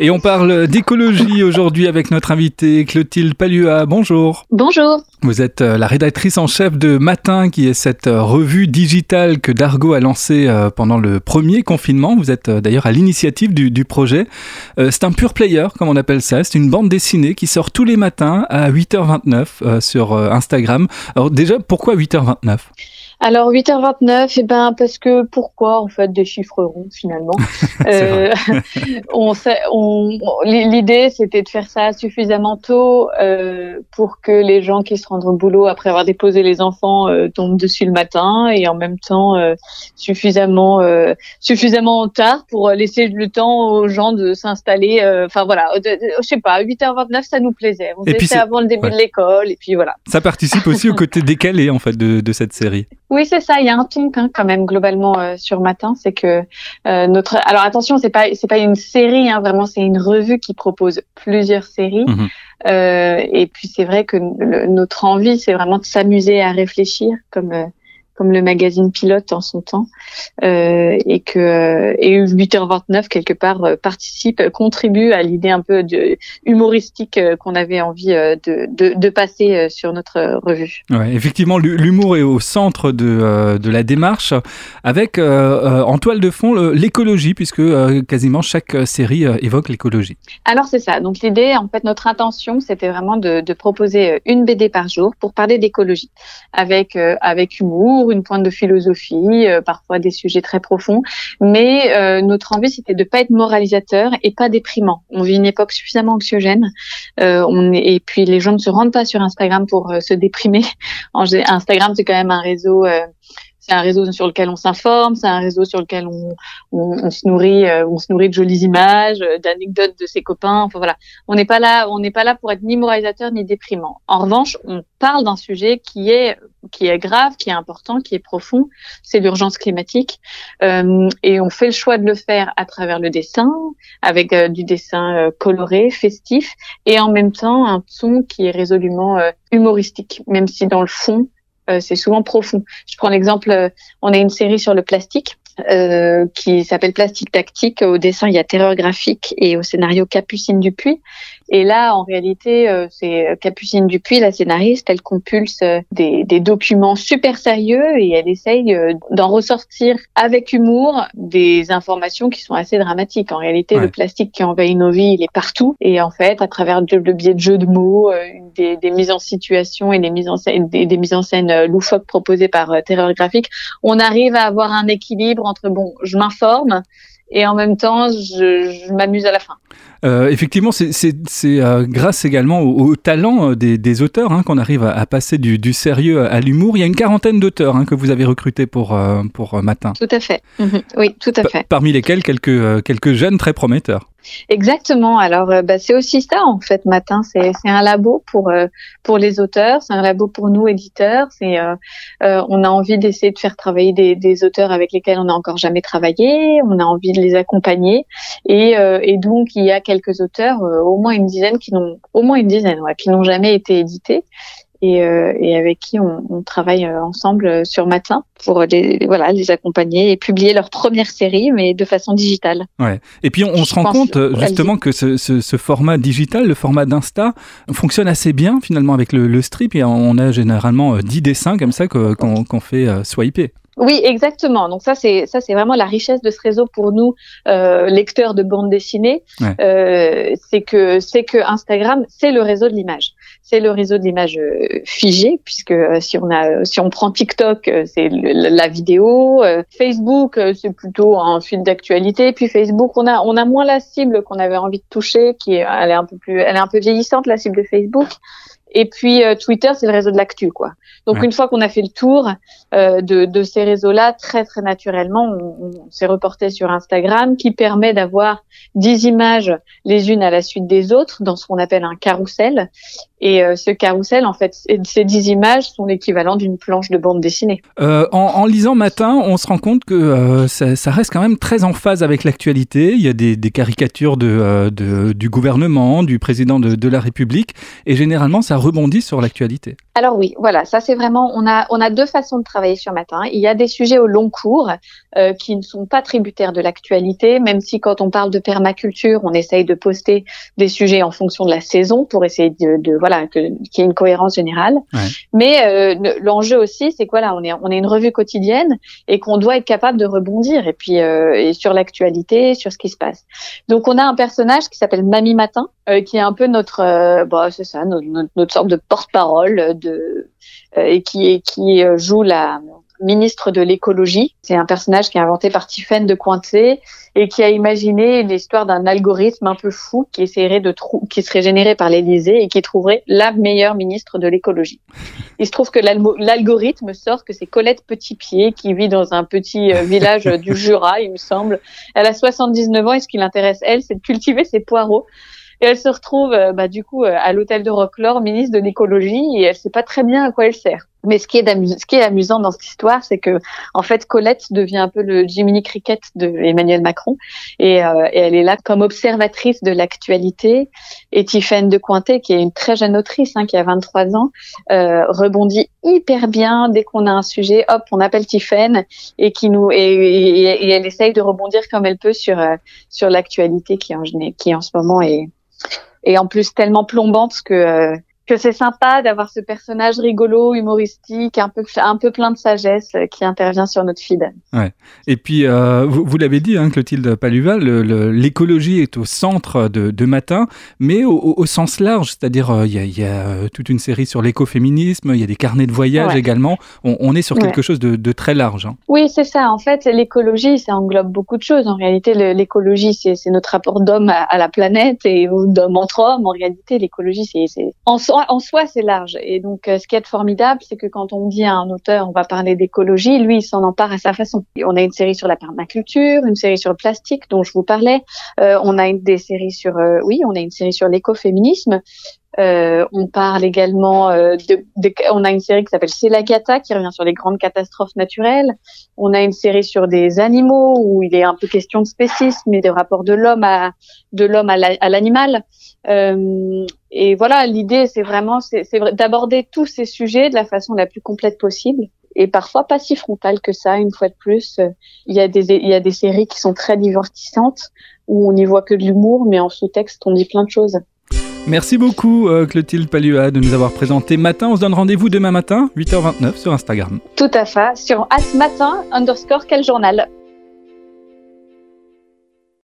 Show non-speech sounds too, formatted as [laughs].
Et on parle d'écologie aujourd'hui avec notre invitée Clotilde Palua. Bonjour. Bonjour. Vous êtes euh, la rédactrice en chef de Matin, qui est cette euh, revue digitale que Dargo a lancée euh, pendant le premier confinement. Vous êtes d'ailleurs à l'initiative du, projet. C'est un pure player, comme on appelle ça. C'est une bande dessinée qui sort tous les matins à 8h29 sur Instagram. Alors déjà, pourquoi 8h29 alors 8h29, et eh ben parce que pourquoi en fait des chiffres ronds finalement? [laughs] euh, [laughs] on, on l'idée c'était de faire ça suffisamment tôt euh, pour que les gens qui se rendent au boulot après avoir déposé les enfants euh, tombent dessus le matin et en même temps suffisamment suffisamment tard pour laisser le temps aux gens de s'installer. Enfin voilà, je sais pas, 8h29 ça nous plaisait. On était avant le début de l'école et puis voilà. Ça participe aussi au côté décalé en fait de, de cette série. Oui, c'est ça. Il y a un ton hein, quand même globalement euh, sur Matin, c'est que euh, notre. Alors attention, c'est pas c'est pas une série, hein, vraiment, c'est une revue qui propose plusieurs séries. Mhm. Euh, et puis c'est vrai que notre envie, c'est vraiment de s'amuser à réfléchir, comme comme le magazine Pilote en son temps, euh, et que euh, et 8h29 quelque part euh, participe, contribue à l'idée un peu de, humoristique qu'on avait envie de, de, de, passer sur notre revue. Ouais, effectivement, l'humour est au centre de, de la démarche, avec en toile de fond l'écologie, puisque quasiment chaque série évoque l'écologie. Alors c'est ça. Donc l'idée, en fait, notre intention, c'était vraiment de, de proposer une BD par jour pour parler d'écologie, avec avec humour une pointe de philosophie, euh, parfois des sujets très profonds. Mais euh, notre envie, c'était de pas être moralisateur et pas déprimant. On vit une époque suffisamment anxiogène. Euh, on et puis les gens ne se rendent pas sur Instagram pour se déprimer. [laughs] Instagram, c'est quand même un réseau c'est un réseau sur lequel on s'informe, c'est un réseau sur lequel on, se nourrit, euh, on se nourrit de jolies images, euh, d'anecdotes de ses copains. Enfin voilà, on n'est pas là, on n'est pas là pour être ni moralisateur ni déprimant. En revanche, on parle d'un sujet qui est qui est grave, qui est important, qui est profond. C'est l'urgence climatique, euh, et on fait le choix de le faire à travers le dessin, avec du dessin coloré, festif, et en même temps un son qui est résolument humoristique, même si dans le fond c'est souvent profond. Je prends l'exemple, euh, on a une série sur le plastique euh, qui s'appelle Plastique Tactique. Au dessin, il y a Terreur graphique et au scénario Capucine Dupuis. Et là, en réalité, euh, c'est Capucine Dupuis, la scénariste, elle compulse euh, des, des, documents super sérieux et elle essaye euh, d'en ressortir avec humour des informations qui sont assez dramatiques. En réalité, le plastique qui envahit nos vies, il est partout. Et en fait, à travers le biais de jeux de mots, des, des mises en situation et des mises en scène, des, des mises en scène loufoques proposées par Terreur graphique, on arrive à avoir un équilibre entre bon, je m'informe et en même temps, je, m'amuse à la fin. Euh, effectivement, c'est euh, grâce également au, talent euh, des, auteurs hein, qu'on arrive à, passer du, sérieux à l'humour. Il y a une quarantaine d'auteurs hein, que vous avez recrutés pour, pour Matin. Tout à fait. Mhm. Oui, tout à fait. Parmi lesquels quelques, quelques jeunes très prometteurs. Exactement. Alors, euh, bah, c'est aussi ça en fait. Matin, c'est un labo pour euh, pour les auteurs, c'est un labo pour nous éditeurs. C'est euh, on a envie d'essayer de faire travailler des, des, auteurs avec lesquels on n'a encore jamais travaillé. On a envie de les accompagner et, et donc il y a quelques auteurs, au moins une dizaine qui n'ont au moins une dizaine, ouais, qui n'ont jamais été édités et, euh, et avec qui on, on travaille euh, ensemble euh, sur Matin pour les, voilà, les accompagner et publier leur première série, mais de façon digitale. Ouais. Et puis on, se rend compte justement que ce, ce, ce, format digital, le format d'Insta, fonctionne assez bien finalement avec le, le, strip et on a généralement 10 dessins comme ça qu'on qu fait swiper. Oui, exactement. Donc ça, c'est ça, c'est vraiment la richesse de ce réseau pour nous, euh, lecteurs de bande dessinée. Euh, c'est que c'est que Instagram, c'est le réseau de l'image. C'est le réseau de l'image euh, figée, puisque euh, si on a, si on prend TikTok, euh, c'est la vidéo. Facebook, c'est plutôt un fil d'actualité. Puis Facebook, on a on a moins la cible qu'on avait envie de toucher, qui est, elle est un peu plus, elle est un peu vieillissante la cible de Facebook. Et puis euh, Twitter, c'est le réseau de l'actu, quoi. Donc une fois qu'on a fait le tour euh, de, de, ces réseaux-là, très très naturellement, on, on s'est reporté sur Instagram, qui permet d'avoir 10 images les unes à la suite des autres dans ce qu'on appelle un carrousel. Et euh, ce carrousel, en fait, ces dix images sont l'équivalent d'une planche de bande dessinée. Euh, en, lisant Matin, on se rend compte que euh, ça, reste quand même très en phase avec l'actualité. Il y a des, caricatures de, du gouvernement, du président de, la République, et généralement, ça rebondit sur l'actualité. Alors oui, voilà, ça c'est vraiment, on a, on a deux façons de travailler sur Matin. Il y a des sujets au long cours qui ne sont pas tributaires de l'actualité, même si quand on parle de permaculture, on essaye de poster des sujets en fonction de la saison pour essayer de, de voilà qu'il y ait une cohérence générale. Mais euh, l'enjeu aussi, c'est quoi là On est on est une revue quotidienne et qu'on doit être capable de rebondir et puis euh, et sur l'actualité, sur ce qui se passe. Donc on a un personnage qui s'appelle Mamie Matin, euh, qui est un peu notre bah, c'est ça notre, notre, sorte de porte-parole de et qui qui joue la ministre de l'écologie. C'est un personnage qui est inventé par Tiffaine de Cointet et qui a imaginé l'histoire d'un algorithme un peu fou qui essaierait de qui serait généré par l'Élysée et qui trouverait la meilleure ministre de l'écologie. Il se trouve que l'algorithme sort que c'est Colette Petitpied qui vit dans un petit euh, village du [laughs] Jura, il me semble. Elle a 79 ans et ce qui l'intéresse elle, c'est de cultiver ses poireaux. Et elle se retrouve, euh, bah, du coup, euh, à l'hôtel de Rocklore, ministre de l'écologie, et elle sait pas très bien à quoi elle sert. Mais ce qui est, ce qui est amusant dans cette histoire, c'est que en fait Colette devient un peu le Jiminy Cricket de Emmanuel Macron, et, euh, elle est là comme observatrice de l'actualité. Et Tiffaine de Cointet, qui est une très jeune autrice, hein, qui a 23 ans, euh, rebondit hyper bien dès qu'on a un sujet. Hop, on appelle Tiffaine et qui nous et, et, elle essaye de rebondir comme elle peut sur euh, sur l'actualité qui en en ce moment est et en plus tellement plombante que euh, que c'est sympa d'avoir ce personnage rigolo, humoristique, un peu un peu plein de sagesse euh, qui intervient sur notre feed. Ouais. Et puis euh, vous, vous l'avez dit, hein, Clotilde Paluval, l'écologie est au centre de, de Matin, mais au, au sens large, c'est-à-dire euh, il y, a, y, a toute une série sur l'écoféminisme, il y a des carnets de voyage également. On, on, est sur quelque chose de, de, très large. Hein. Oui, c'est ça. En fait, l'écologie, ça englobe beaucoup de choses. En réalité, l'écologie, c'est notre rapport d'homme à, à, la planète et d'homme entre hommes. En réalité, l'écologie, c'est en en soi, c'est large. Et donc, euh, ce qui est formidable, c'est que quand on dit à un auteur, on va parler d'écologie, lui, il s'en empare à sa façon. on a une série sur la permaculture, une série sur le plastique, dont je vous parlais. Euh, on a une, des séries sur, euh, oui, on a une série sur l'écoféminisme. Euh, on parle également de, on a une série qui s'appelle C'est la cata qui revient sur les grandes catastrophes naturelles. On a une série sur des animaux où il est un peu question de spécisme et de rapport de l'homme à de l'homme à l'animal. Euh, et voilà, l'idée, c'est vraiment c'est d'aborder tous ces sujets de la façon la plus complète possible et parfois pas si frontale que ça. Une fois de plus, il y a des il y a des séries qui sont très divertissantes où on n'y voit que de l'humour, mais en sous-texte, on dit plein de choses. Merci beaucoup euh, Clotilde Palua de nous avoir présenté Matin. On se donne rendez-vous demain matin, 8h29 sur Instagram. Tout à fait, sur matin underscore quel journal.